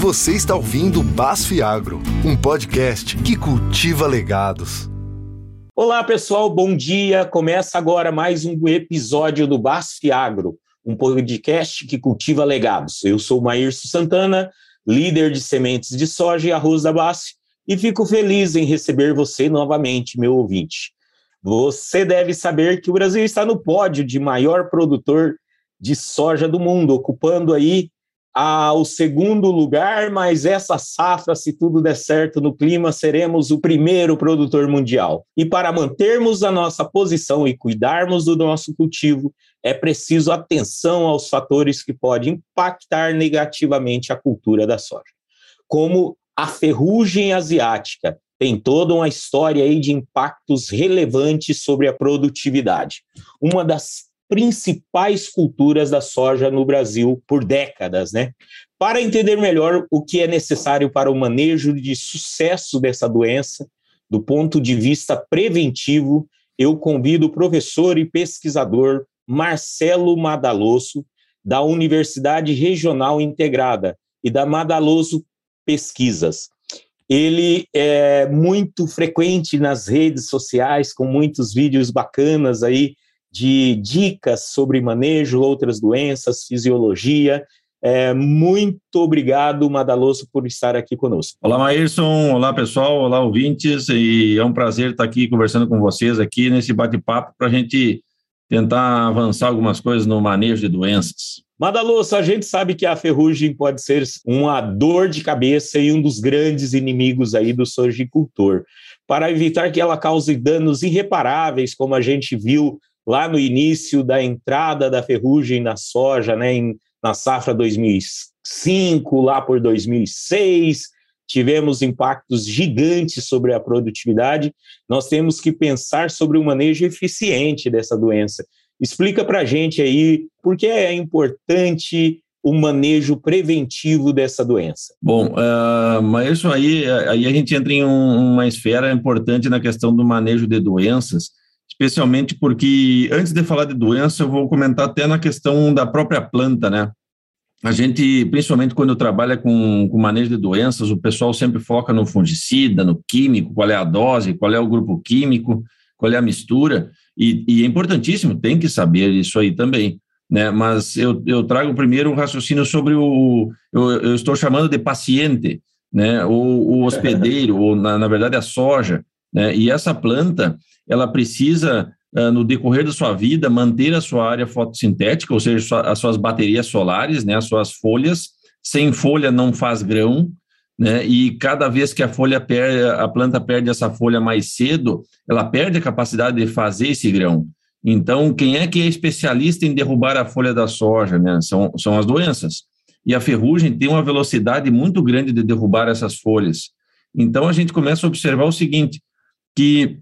Você está ouvindo Basf Agro, um podcast que cultiva legados. Olá, pessoal, bom dia. Começa agora mais um episódio do Basf Agro, um podcast que cultiva legados. Eu sou Maírcio Santana, líder de sementes de soja e arroz da Basf, e fico feliz em receber você novamente, meu ouvinte. Você deve saber que o Brasil está no pódio de maior produtor de soja do mundo, ocupando aí ao segundo lugar, mas essa safra, se tudo der certo no clima, seremos o primeiro produtor mundial. E para mantermos a nossa posição e cuidarmos do nosso cultivo, é preciso atenção aos fatores que podem impactar negativamente a cultura da soja, como a ferrugem asiática. Tem toda uma história aí de impactos relevantes sobre a produtividade. Uma das principais culturas da soja no Brasil por décadas, né? Para entender melhor o que é necessário para o manejo de sucesso dessa doença, do ponto de vista preventivo, eu convido o professor e pesquisador Marcelo Madaloso, da Universidade Regional Integrada e da Madaloso Pesquisas. Ele é muito frequente nas redes sociais, com muitos vídeos bacanas aí de dicas sobre manejo, outras doenças, fisiologia. É, muito obrigado, Madaloso, por estar aqui conosco. Olá, Maírson. Olá, pessoal. Olá, ouvintes. E é um prazer estar aqui conversando com vocês aqui nesse bate-papo para a gente tentar avançar algumas coisas no manejo de doenças. Madaloso, a gente sabe que a ferrugem pode ser uma dor de cabeça e um dos grandes inimigos aí do sojicultor. Para evitar que ela cause danos irreparáveis, como a gente viu lá no início da entrada da ferrugem na soja, né, em, na safra 2005, lá por 2006, tivemos impactos gigantes sobre a produtividade. Nós temos que pensar sobre o manejo eficiente dessa doença. Explica para a gente aí por que é importante o manejo preventivo dessa doença. Bom, uh, mas isso aí, aí a gente entra em um, uma esfera importante na questão do manejo de doenças, especialmente porque, antes de falar de doença, eu vou comentar até na questão da própria planta, né? A gente, principalmente quando trabalha com, com manejo de doenças, o pessoal sempre foca no fungicida, no químico, qual é a dose, qual é o grupo químico, qual é a mistura, e, e é importantíssimo, tem que saber isso aí também. Né? Mas eu, eu trago primeiro um raciocínio sobre o. Eu, eu estou chamando de paciente, né? o, o hospedeiro, ou na, na verdade a soja. Né? E essa planta, ela precisa, uh, no decorrer da sua vida, manter a sua área fotossintética, ou seja, as suas baterias solares, né, as suas folhas. Sem folha não faz grão, né? E cada vez que a folha perde, a planta perde essa folha mais cedo, ela perde a capacidade de fazer esse grão. Então, quem é que é especialista em derrubar a folha da soja, né? São, são as doenças. E a ferrugem tem uma velocidade muito grande de derrubar essas folhas. Então, a gente começa a observar o seguinte, que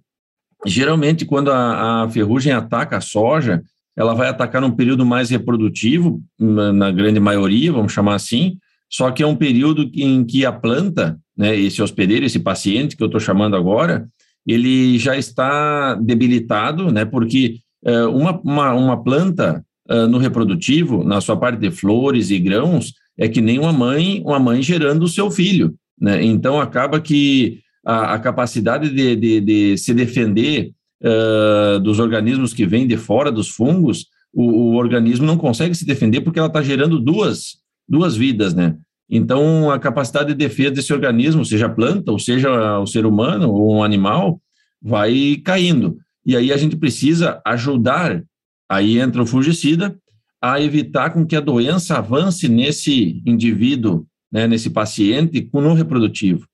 geralmente quando a, a ferrugem ataca a soja, ela vai atacar num período mais reprodutivo, na grande maioria, vamos chamar assim, só que é um período em que a planta, né, esse hospedeiro, esse paciente que eu estou chamando agora, ele já está debilitado, né, porque uh, uma, uma, uma, planta uh, no reprodutivo, na sua parte de flores e grãos, é que nem uma mãe, uma mãe gerando o seu filho. Né? Então, acaba que a, a capacidade de, de, de, se defender uh, dos organismos que vêm de fora dos fungos, o, o organismo não consegue se defender porque ela está gerando duas, duas vidas, né? Então, a capacidade de defesa desse organismo, seja planta, ou seja o ser humano, ou um animal, vai caindo. E aí a gente precisa ajudar, aí entra o fungicida, a evitar com que a doença avance nesse indivíduo, né, nesse paciente, no reprodutivo.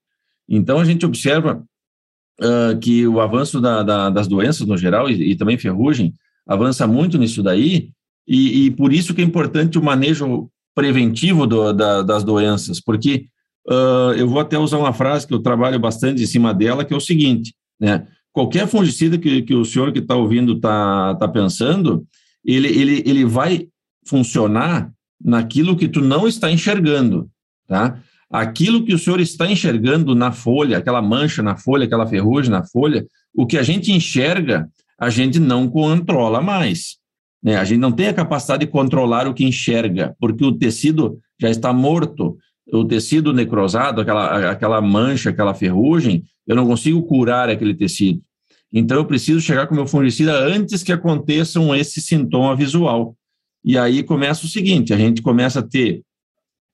Então, a gente observa uh, que o avanço da, da, das doenças no geral, e, e, também ferrugem, avança muito nisso daí, e, e, por isso que é importante o manejo preventivo do, da, das doenças, porque uh, eu vou até usar uma frase que eu trabalho bastante em cima dela, que é o seguinte, né? Qualquer fungicida que, que o senhor que está ouvindo está tá pensando, ele, ele, ele vai funcionar naquilo que tu não está enxergando, tá? Aquilo que o senhor está enxergando na folha, aquela mancha na folha, aquela ferrugem na folha, o que a gente enxerga, a gente não controla mais. Né? A gente não tem a capacidade de controlar o que enxerga, porque o tecido já está morto. o tecido necrosado, aquela, aquela mancha, aquela ferrugem, eu não consigo curar aquele tecido. Então, eu preciso chegar com o meu fungicida antes que aconteçam esse sintoma visual. E aí começa o seguinte: a gente começa a ter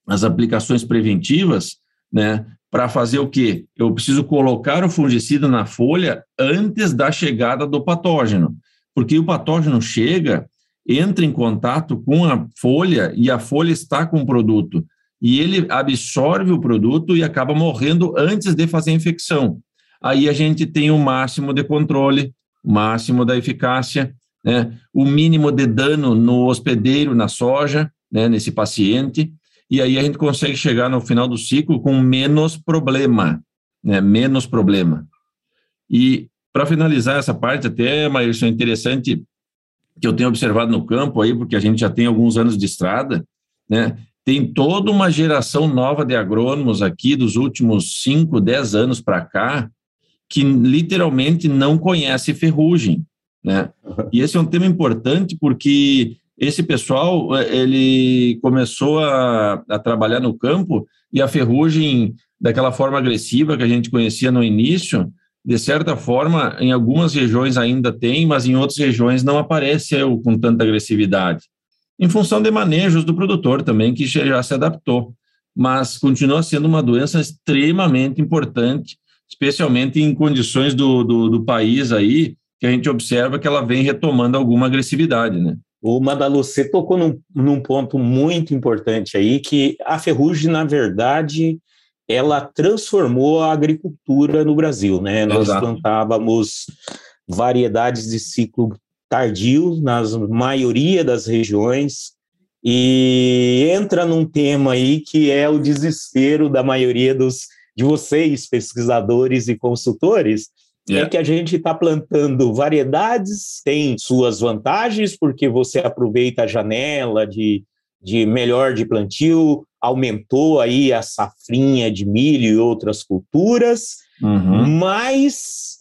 as aplicações preventivas, né? Para fazer o quê? Eu preciso colocar o fungicida na folha antes da chegada do patógeno, porque o patógeno chega, entra em contato com a folha e a folha está com o produto e ele absorve o produto e acaba morrendo antes de fazer a infecção. Aí a gente tem o máximo de controle, o máximo da eficácia, né? o mínimo de dano no hospedeiro, na soja, né? nesse paciente, e aí a gente consegue chegar no final do ciclo com menos problema, né? menos problema. E para finalizar essa parte, até, Maírson, é interessante que eu tenho observado no campo aí, porque a gente já tem alguns anos de estrada, né? Tem toda uma geração nova de agrônomos aqui dos últimos 5, 10 anos para cá que literalmente não conhece ferrugem, né? E esse é um tema importante porque esse pessoal ele começou a, a trabalhar no campo e a ferrugem daquela forma agressiva que a gente conhecia no início, de certa forma, em algumas regiões ainda tem, mas em outras regiões não aparece com tanta agressividade em função de manejos do produtor também, que já se adaptou. Mas continua sendo uma doença extremamente importante, especialmente em condições do, do, do país aí, que a gente observa que ela vem retomando alguma agressividade, né? O Madalu, você tocou num, num, ponto muito importante aí, que a ferrugem, na verdade, ela transformou a agricultura no Brasil, né? Nós Exato. plantávamos variedades de ciclo tardio na maioria das regiões e entra num tema aí que é o desespero da maioria dos de vocês pesquisadores e consultores yeah. é que a gente está plantando variedades tem suas vantagens porque você aproveita a janela de, de melhor de plantio aumentou aí a safrinha de milho e outras culturas uhum. mas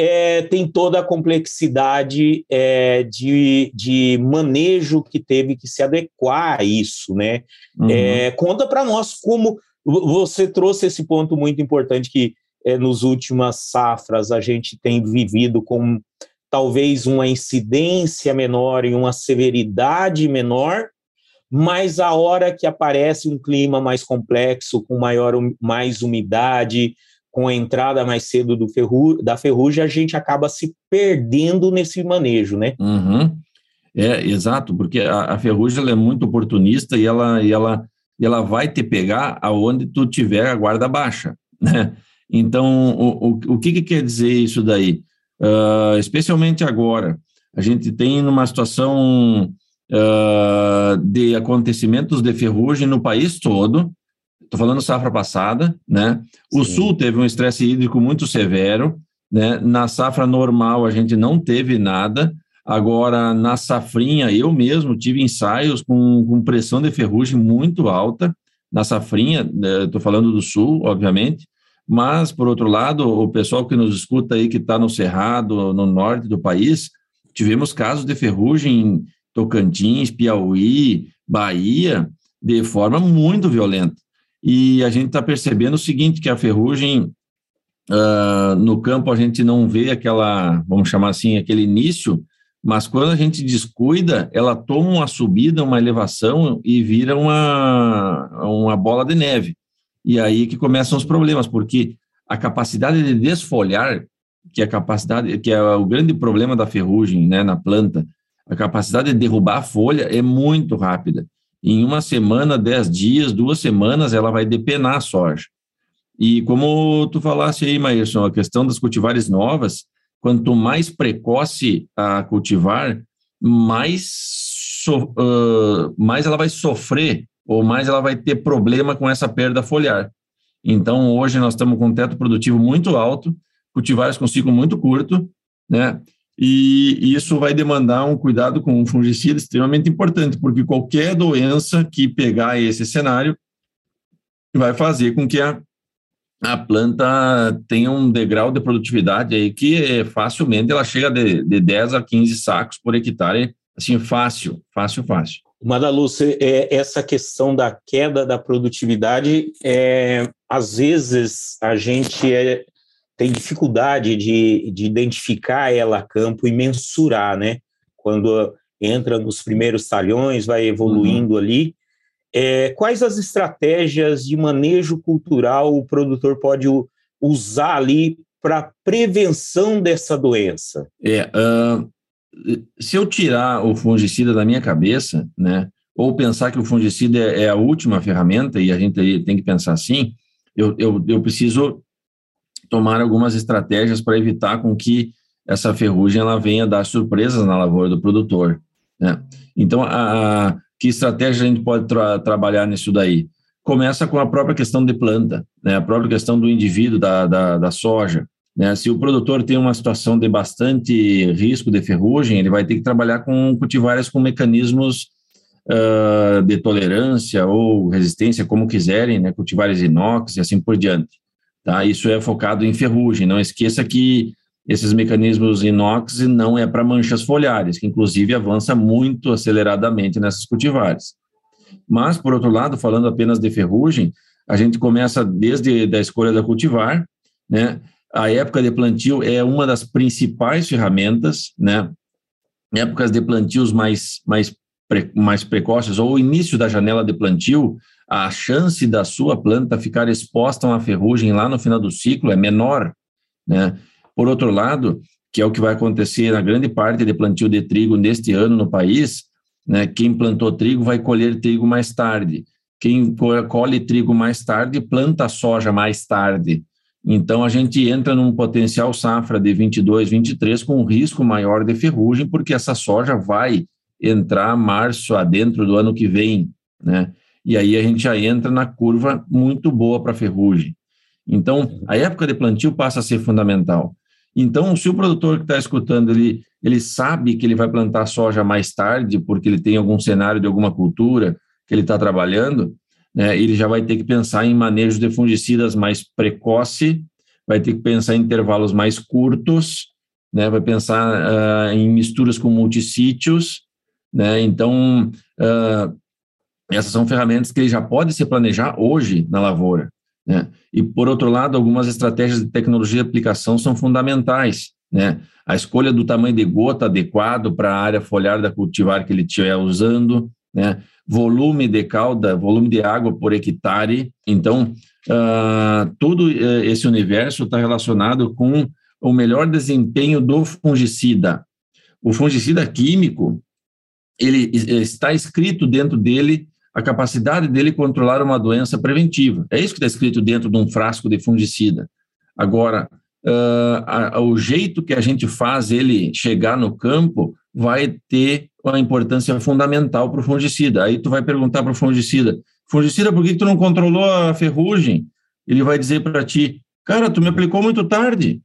é, tem toda a complexidade é, de, de manejo que teve que se adequar a isso, né? Uhum. É, conta para nós como você trouxe esse ponto muito importante que é, nos últimas safras a gente tem vivido com talvez uma incidência menor e uma severidade menor, mas a hora que aparece um clima mais complexo, com maior mais umidade, com a entrada mais cedo do ferru da ferrugem, a gente acaba se perdendo nesse manejo, né? Uhum. É, exato, porque a, a ferrugem é muito oportunista e ela, e, ela, e ela vai te pegar aonde tu tiver a guarda baixa, né? Então, o, o, o que, que quer dizer isso daí? Uh, especialmente agora, a gente tem uma situação uh, de acontecimentos de ferrugem no país todo, Estou falando safra passada, né? O Sim. Sul teve um estresse hídrico muito severo, né? Na safra normal a gente não teve nada. Agora, na safrinha, eu mesmo tive ensaios com, com pressão de ferrugem muito alta. Na safrinha, estou né? falando do Sul, obviamente, mas, por outro lado, o pessoal que nos escuta aí, que está no Cerrado, no norte do país, tivemos casos de ferrugem em Tocantins, Piauí, Bahia, de forma muito violenta. E a gente está percebendo o seguinte, que a ferrugem uh, no campo a gente não vê aquela, vamos chamar assim, aquele início, mas quando a gente descuida, ela toma uma subida, uma elevação e vira uma, uma bola de neve. E aí que começam os problemas, porque a capacidade de desfolhar, que é a capacidade, que é o grande problema da ferrugem, né, na planta, a capacidade de derrubar a folha é muito rápida em uma semana, dez dias, duas semanas, ela vai depenar a soja. E como tu falaste aí, Maírson, a questão das cultivares novas, quanto mais precoce a cultivar, mais, so, uh, mais ela vai sofrer, ou mais ela vai ter problema com essa perda foliar. Então, hoje nós estamos com um teto produtivo muito alto, cultivares com ciclo muito curto, né? e isso vai demandar um cuidado com um fungicida extremamente importante, porque qualquer doença que pegar esse cenário vai fazer com que a, a planta tenha um degrau de produtividade aí que é, facilmente ela chega de, de 10 a 15 sacos por hectare, assim, fácil, fácil, fácil. Madalu, é, essa questão da queda da produtividade, é, às vezes a gente é, tem dificuldade de, de identificar ela a campo e mensurar, né? Quando entra nos primeiros talhões, vai evoluindo uhum. ali. É, quais as estratégias de manejo cultural o produtor pode usar ali para prevenção dessa doença? É, uh, se eu tirar o fungicida da minha cabeça, né, ou pensar que o fungicida é, é a última ferramenta, e a gente tem que pensar assim, eu, eu, eu preciso tomar algumas estratégias para evitar com que essa ferrugem ela venha dar surpresas na lavoura do produtor. Né? Então, a, a, que estratégia a gente pode tra trabalhar nisso daí? Começa com a própria questão de planta, né? a própria questão do indivíduo da, da, da soja. Né? Se o produtor tem uma situação de bastante risco de ferrugem, ele vai ter que trabalhar com cultivares com mecanismos uh, de tolerância ou resistência, como quiserem, né? cultivares inox e assim por diante. Tá? Isso é focado em ferrugem. Não esqueça que esses mecanismos inox não é para manchas foliares, que inclusive avança muito aceleradamente nessas cultivares. Mas, por outro lado, falando apenas de ferrugem, a gente começa desde a escolha da cultivar, né? A época de plantio é uma das principais ferramentas, né? Épocas de plantios mais, mais, pre, mais precoces ou início da janela de plantio, a chance da sua planta ficar exposta a uma ferrugem lá no final do ciclo é menor, né? Por outro lado, que é o que vai acontecer na grande parte de plantio de trigo neste ano no país, né? Quem plantou trigo vai colher trigo mais tarde. Quem colhe trigo mais tarde planta soja mais tarde. Então, a gente entra num potencial safra de 22, 23 com um risco maior de ferrugem, porque essa soja vai entrar março adentro do ano que vem, né? E aí a gente já entra na curva muito boa para ferrugem. Então, a época de plantio passa a ser fundamental. Então, se o produtor que está escutando, ele, ele sabe que ele vai plantar soja mais tarde, porque ele tem algum cenário de alguma cultura que ele está trabalhando, né, ele já vai ter que pensar em manejo de fungicidas mais precoce, vai ter que pensar em intervalos mais curtos, né, vai pensar uh, em misturas com multissítios, né, então uh, essas são ferramentas que ele já pode se planejar hoje na lavoura. Né? E, por outro lado, algumas estratégias de tecnologia de aplicação são fundamentais. Né? A escolha do tamanho de gota adequado para a área foliar da cultivar que ele estiver usando, né? Volume de calda, volume de água por hectare. Então, uh, todo eh, esse universo está relacionado com o melhor desempenho do fungicida. O fungicida químico, ele está escrito dentro dele a capacidade dele controlar uma doença preventiva. É isso que está escrito dentro de um frasco de fungicida. Agora, uh, a, a, o jeito que a gente faz ele chegar no campo vai ter uma importância fundamental para o fungicida. Aí tu vai perguntar para o fungicida, fungicida, por que, tu não controlou a ferrugem? Ele vai dizer para ti, cara, tu me aplicou muito tarde,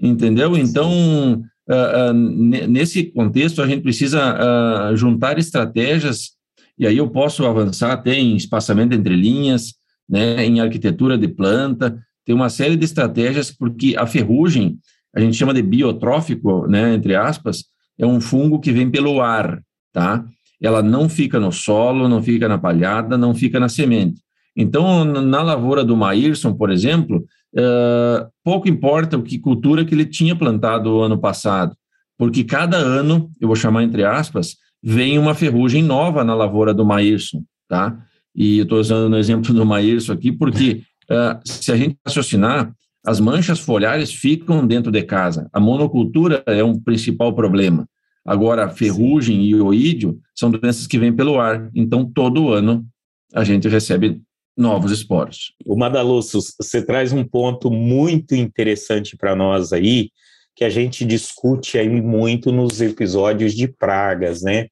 entendeu? Então, uh, uh, nesse contexto, a gente precisa juntar estratégias e aí eu posso avançar até em espaçamento entre linhas, né, em arquitetura de planta, tem uma série de estratégias, porque a ferrugem, a gente chama de biotrófico, né, entre aspas, é um fungo que vem pelo ar, tá? Ela não fica no solo, não fica na palhada, não fica na semente. Então, na lavoura do Maírson, por exemplo, uh, pouco importa o que cultura que ele tinha plantado ano passado, porque cada ano, eu vou chamar entre aspas, vem uma ferrugem nova na lavoura do Maírson, tá? E eu estou usando o exemplo do Maírson aqui porque uh, se a gente raciocinar, as manchas foliares ficam dentro de casa. A monocultura é um principal problema. Agora, ferrugem e oídio são doenças que vêm pelo ar. Então, todo ano a gente recebe novos esporos. O Madalusso, você traz um ponto muito interessante para nós aí, que a gente discute aí muito nos episódios de pragas, né?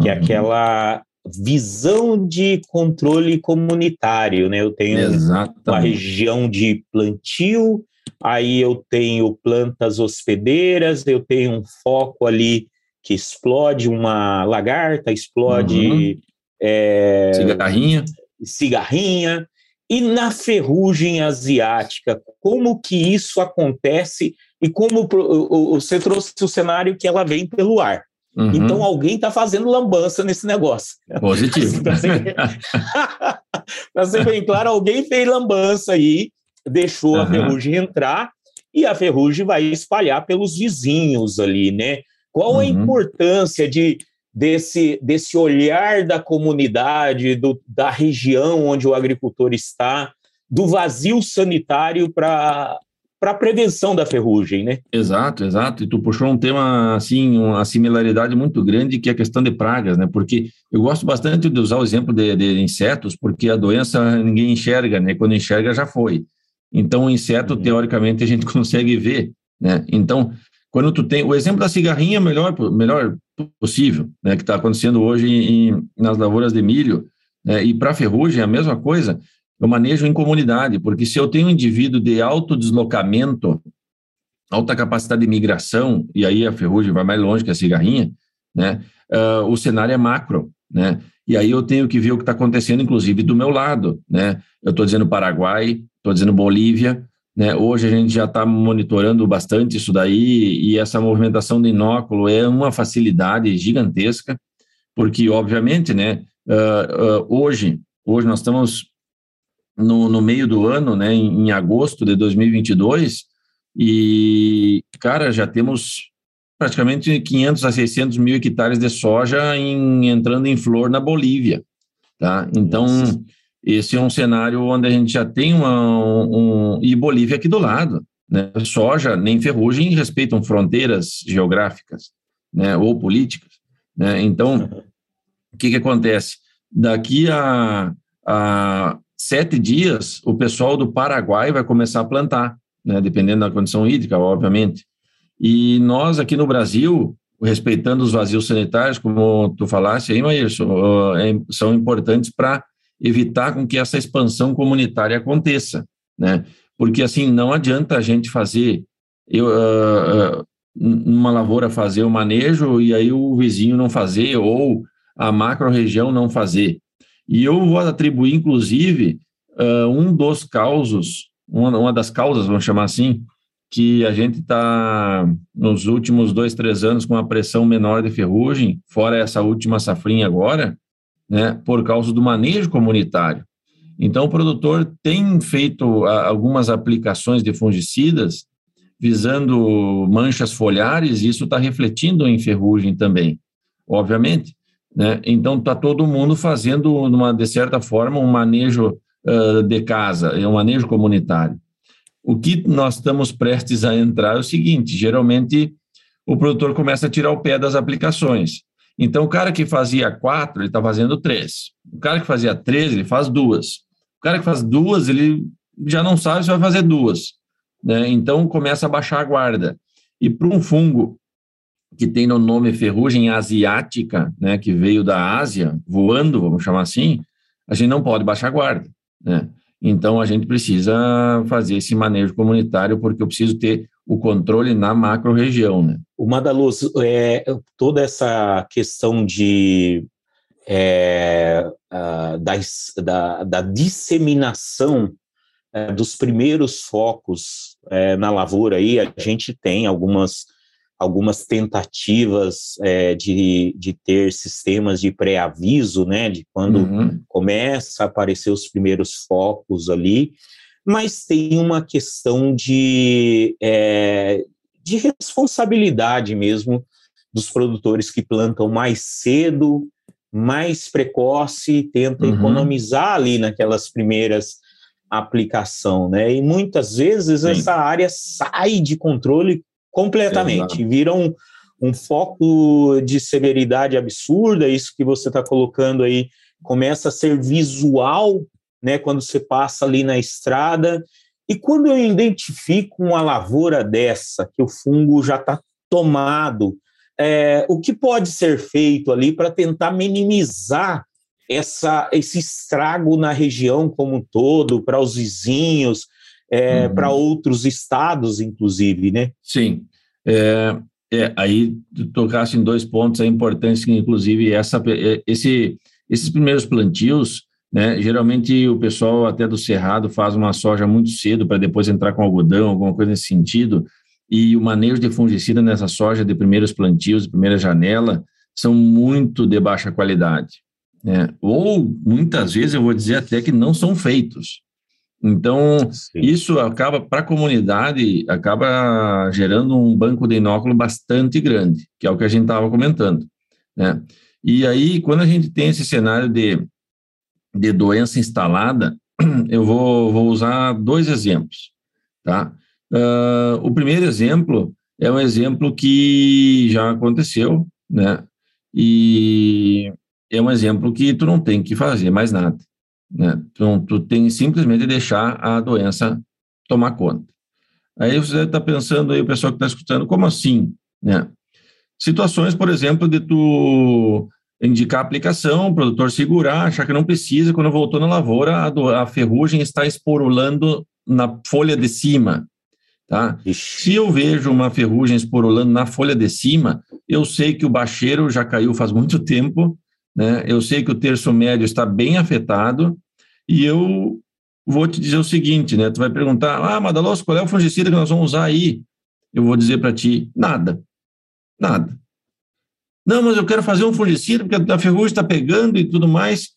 que é uhum. é aquela visão de controle comunitário, né? Eu tenho Exatamente. uma região de plantio, aí eu tenho plantas hospedeiras, eu tenho um foco ali que explode uma lagarta, explode uhum. é, cigarrinha, cigarrinha. E na ferrugem asiática, como que isso acontece e como você trouxe o cenário que ela vem pelo ar? Uhum. Então alguém está fazendo lambança nesse negócio. Positivo. Para ser, ser, bem claro, alguém fez lambança aí, deixou uhum. a ferrugem entrar e a ferrugem vai espalhar pelos vizinhos ali, né? Qual uhum. a importância de desse, desse olhar da comunidade, do, da região onde o agricultor está, do vazio sanitário para para a prevenção da ferrugem, né? Exato, exato. E tu puxou um tema assim, uma similaridade muito grande que é a questão de pragas, né? Porque eu gosto bastante de usar o exemplo de, de insetos, porque a doença ninguém enxerga, né? Quando enxerga já foi. Então o inseto uhum. teoricamente a gente consegue ver, né? Então quando tu tem o exemplo da cigarrinha melhor melhor possível, né? Que está acontecendo hoje em, nas lavouras de milho. Né? E para ferrugem é a mesma coisa eu manejo em comunidade, porque se eu tenho um indivíduo de alto deslocamento, alta capacidade de migração, e aí a ferrugem vai mais longe que a cigarrinha, né? Uh, o cenário é macro, né? E aí eu tenho que ver o que está acontecendo, inclusive, do meu lado, né? Eu estou dizendo Paraguai, estou dizendo Bolívia, né? Hoje a gente já está monitorando bastante isso daí, e essa movimentação de inóculo é uma facilidade gigantesca, porque, obviamente, né? Uh, uh, hoje, hoje nós estamos no, no meio do ano, né, em, em agosto de 2022, e, cara, já temos praticamente 500 a 600 mil hectares de soja em, entrando em flor na Bolívia, tá? Então, Nossa. esse é um cenário onde a gente já tem uma, um, e Bolívia aqui do lado, né? Soja nem ferrugem respeitam fronteiras geográficas, né? Ou políticas, né? Então, o que que acontece? Daqui a, a sete dias, o pessoal do Paraguai vai começar a plantar, né, dependendo da condição hídrica, obviamente. E nós aqui no Brasil, respeitando os vazios sanitários, como tu falaste aí, Maírson, é, são importantes para evitar com que essa expansão comunitária aconteça, né? Porque assim não adianta a gente fazer eu uh, numa lavoura fazer o manejo e aí o vizinho não fazer ou a macro região não fazer. E eu vou atribuir, inclusive, uh, um dos causos, uma, uma das causas, vamos chamar assim, que a gente está, nos últimos dois, três anos, com uma pressão menor de ferrugem, fora essa última safrinha agora, né, por causa do manejo comunitário. Então, o produtor tem feito algumas aplicações de fungicidas visando manchas foliares, e isso está refletindo em ferrugem também, obviamente. Né? Então, está todo mundo fazendo, uma, de certa forma, um manejo uh, de casa, é um manejo comunitário. O que nós estamos prestes a entrar é o seguinte: geralmente o produtor começa a tirar o pé das aplicações. Então, o cara que fazia quatro, ele está fazendo três. O cara que fazia três, ele faz duas. O cara que faz duas, ele já não sabe se vai fazer duas. Né? Então, começa a baixar a guarda. E para um fungo que tem no nome ferrugem asiática, né, que veio da Ásia, voando, vamos chamar assim, a gente não pode baixar guarda, né? Então a gente precisa fazer esse manejo comunitário porque eu preciso ter o controle na macro-região, né? O Madaluz, é, toda essa questão de é, a, da, da, da, disseminação é, dos primeiros focos é, na lavoura aí, a gente tem algumas algumas tentativas é, de, de ter sistemas de pré-aviso, né, de quando uhum. começa a aparecer os primeiros focos ali, mas tem uma questão de, é, de responsabilidade mesmo dos produtores que plantam mais cedo, mais precoce, tentam uhum. economizar ali naquelas primeiras aplicação, né? E muitas vezes Sim. essa área sai de controle completamente. Vira um, um foco de severidade absurda, isso que você está colocando aí começa a ser visual, né, quando você passa ali na estrada. E quando eu identifico uma lavoura dessa, que o fungo já está tomado, é, o que pode ser feito ali para tentar minimizar essa, esse estrago na região como um todo, para os vizinhos, é, uhum. para outros estados, inclusive, né? Sim. É, é, aí tocasse em dois pontos importantes, que inclusive essa, é, esse, esses primeiros plantios, né, geralmente o pessoal até do Cerrado faz uma soja muito cedo para depois entrar com algodão, alguma coisa nesse sentido, e o manejo de fungicida nessa soja de primeiros plantios, de primeira janela, são muito de baixa qualidade. Né? Ou, muitas vezes, eu vou dizer até que não são feitos. Então, Sim. isso acaba, para a comunidade, acaba gerando um banco de inóculo bastante grande, que é o que a gente estava comentando. Né? E aí, quando a gente tem esse cenário de, de doença instalada, eu vou, vou usar dois exemplos. Tá? Uh, o primeiro exemplo é um exemplo que já aconteceu, né? E é um exemplo que tu não tem que fazer mais nada. Né? Tu, tu tem simplesmente deixar a doença tomar conta. Aí você está pensando aí, o pessoal que está escutando, como assim? Né? Situações, por exemplo, de tu indicar a aplicação, o produtor segurar, achar que não precisa, quando voltou na lavoura, a, do, a ferrugem está esporulando na folha de cima. Tá? Se eu vejo uma ferrugem esporulando na folha de cima, eu sei que o bacheiro já caiu faz muito tempo, né? eu sei que o terço médio está bem afetado, e eu vou te dizer o seguinte, né? Tu vai perguntar, ah, Madaloso, qual é o fungicida que nós vamos usar aí? Eu vou dizer para ti, nada. Nada. Não, mas eu quero fazer um fungicida porque a ferrugem está pegando e tudo mais.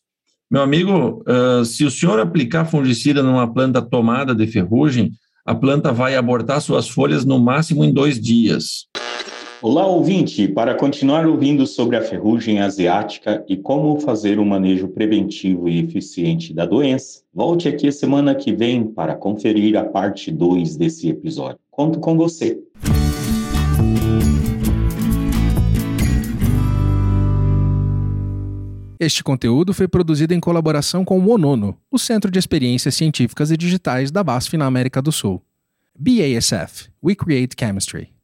Meu amigo, uh, se o senhor aplicar fungicida numa planta tomada de ferrugem, a planta vai abortar suas folhas no máximo em dois dias. Olá, ouvinte! Para continuar ouvindo sobre a ferrugem asiática e como fazer um manejo preventivo e eficiente da doença, volte aqui semana que vem para conferir a parte 2 desse episódio. Conto com você! Este conteúdo foi produzido em colaboração com o ONONO, o Centro de Experiências Científicas e Digitais da BASF na América do Sul. BASF We Create Chemistry.